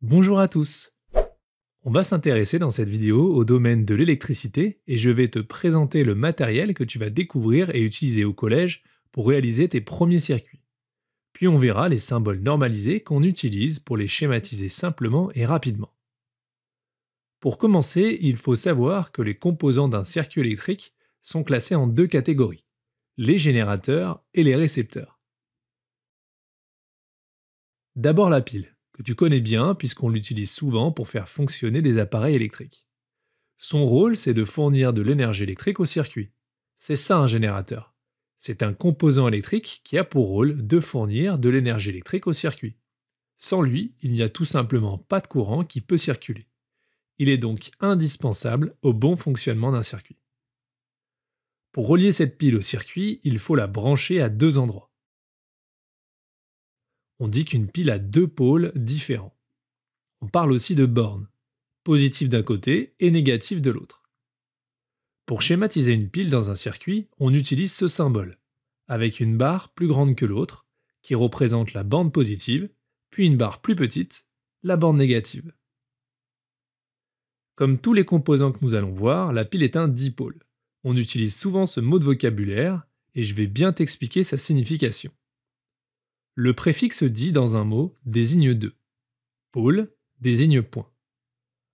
Bonjour à tous On va s'intéresser dans cette vidéo au domaine de l'électricité et je vais te présenter le matériel que tu vas découvrir et utiliser au collège pour réaliser tes premiers circuits. Puis on verra les symboles normalisés qu'on utilise pour les schématiser simplement et rapidement. Pour commencer, il faut savoir que les composants d'un circuit électrique sont classés en deux catégories, les générateurs et les récepteurs. D'abord la pile, que tu connais bien puisqu'on l'utilise souvent pour faire fonctionner des appareils électriques. Son rôle, c'est de fournir de l'énergie électrique au circuit. C'est ça un générateur. C'est un composant électrique qui a pour rôle de fournir de l'énergie électrique au circuit. Sans lui, il n'y a tout simplement pas de courant qui peut circuler. Il est donc indispensable au bon fonctionnement d'un circuit. Pour relier cette pile au circuit, il faut la brancher à deux endroits on dit qu'une pile a deux pôles différents. On parle aussi de bornes, positif d'un côté et négatif de l'autre. Pour schématiser une pile dans un circuit, on utilise ce symbole, avec une barre plus grande que l'autre, qui représente la bande positive, puis une barre plus petite, la bande négative. Comme tous les composants que nous allons voir, la pile est un dipôle. On utilise souvent ce mot de vocabulaire, et je vais bien t'expliquer sa signification. Le préfixe dit dans un mot désigne deux. Pôle désigne point.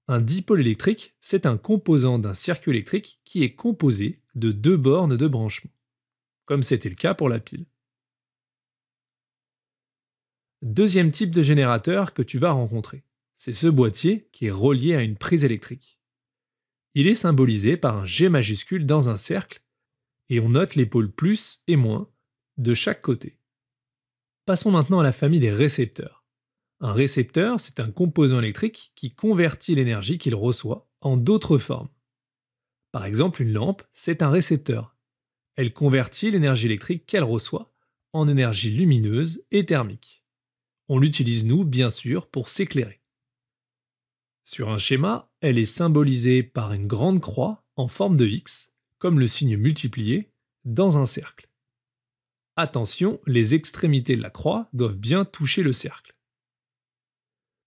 Un dipôle électrique, c'est un composant d'un circuit électrique qui est composé de deux bornes de branchement, comme c'était le cas pour la pile. Deuxième type de générateur que tu vas rencontrer, c'est ce boîtier qui est relié à une prise électrique. Il est symbolisé par un G majuscule dans un cercle et on note les pôles plus et moins de chaque côté. Passons maintenant à la famille des récepteurs. Un récepteur, c'est un composant électrique qui convertit l'énergie qu'il reçoit en d'autres formes. Par exemple, une lampe, c'est un récepteur. Elle convertit l'énergie électrique qu'elle reçoit en énergie lumineuse et thermique. On l'utilise, nous, bien sûr, pour s'éclairer. Sur un schéma, elle est symbolisée par une grande croix en forme de X, comme le signe multiplié, dans un cercle. Attention, les extrémités de la croix doivent bien toucher le cercle.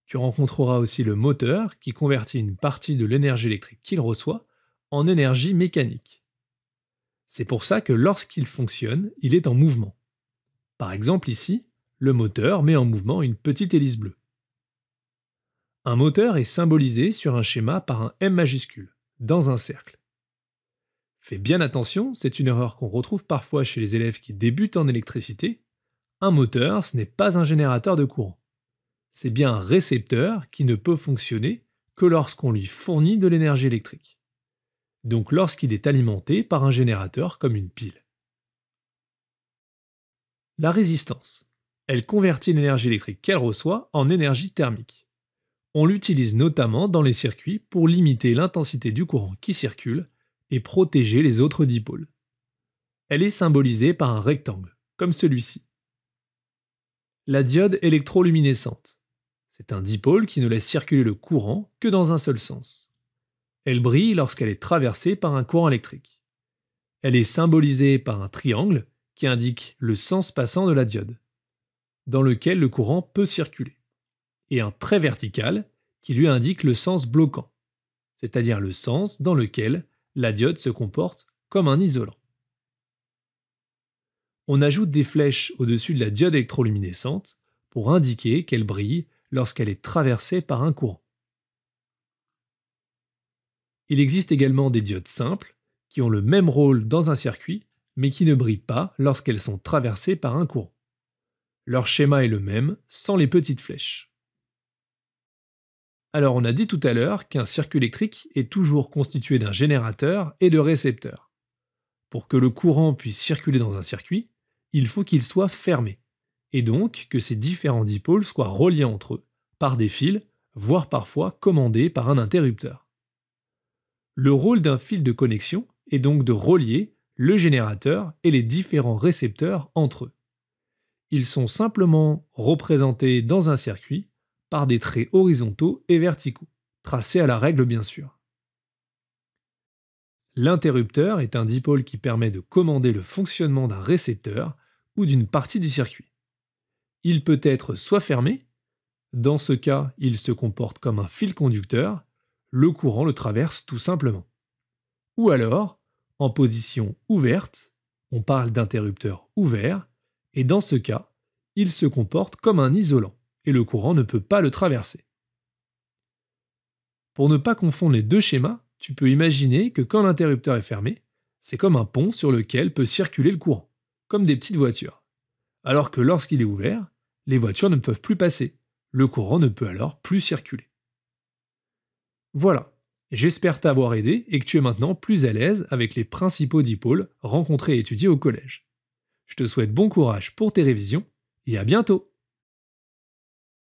Tu rencontreras aussi le moteur qui convertit une partie de l'énergie électrique qu'il reçoit en énergie mécanique. C'est pour ça que lorsqu'il fonctionne, il est en mouvement. Par exemple ici, le moteur met en mouvement une petite hélice bleue. Un moteur est symbolisé sur un schéma par un M majuscule, dans un cercle. Fais bien attention, c'est une erreur qu'on retrouve parfois chez les élèves qui débutent en électricité. Un moteur, ce n'est pas un générateur de courant. C'est bien un récepteur qui ne peut fonctionner que lorsqu'on lui fournit de l'énergie électrique. Donc lorsqu'il est alimenté par un générateur comme une pile. La résistance. Elle convertit l'énergie électrique qu'elle reçoit en énergie thermique. On l'utilise notamment dans les circuits pour limiter l'intensité du courant qui circule et protéger les autres dipôles. Elle est symbolisée par un rectangle, comme celui-ci. La diode électroluminescente. C'est un dipôle qui ne laisse circuler le courant que dans un seul sens. Elle brille lorsqu'elle est traversée par un courant électrique. Elle est symbolisée par un triangle qui indique le sens passant de la diode, dans lequel le courant peut circuler, et un trait vertical qui lui indique le sens bloquant, c'est-à-dire le sens dans lequel la diode se comporte comme un isolant. On ajoute des flèches au-dessus de la diode électroluminescente pour indiquer qu'elle brille lorsqu'elle est traversée par un courant. Il existe également des diodes simples qui ont le même rôle dans un circuit mais qui ne brillent pas lorsqu'elles sont traversées par un courant. Leur schéma est le même sans les petites flèches. Alors on a dit tout à l'heure qu'un circuit électrique est toujours constitué d'un générateur et de récepteurs. Pour que le courant puisse circuler dans un circuit, il faut qu'il soit fermé, et donc que ces différents dipôles soient reliés entre eux par des fils, voire parfois commandés par un interrupteur. Le rôle d'un fil de connexion est donc de relier le générateur et les différents récepteurs entre eux. Ils sont simplement représentés dans un circuit par des traits horizontaux et verticaux, tracés à la règle bien sûr. L'interrupteur est un dipôle qui permet de commander le fonctionnement d'un récepteur ou d'une partie du circuit. Il peut être soit fermé, Dans ce cas, il se comporte comme un fil conducteur, le courant le traverse tout simplement. Ou alors, en position ouverte, on parle d'interrupteur ouvert, et dans ce cas, il se comporte comme un isolant, et le courant ne peut pas le traverser. Pour ne pas confondre les deux schémas, tu peux imaginer que quand l'interrupteur est fermé, c'est comme un pont sur lequel peut circuler le courant, comme des petites voitures. Alors que lorsqu'il est ouvert, les voitures ne peuvent plus passer, le courant ne peut alors plus circuler. Voilà, j'espère t'avoir aidé et que tu es maintenant plus à l'aise avec les principaux dipôles rencontrés et étudiés au collège. Je te souhaite bon courage pour tes révisions et à bientôt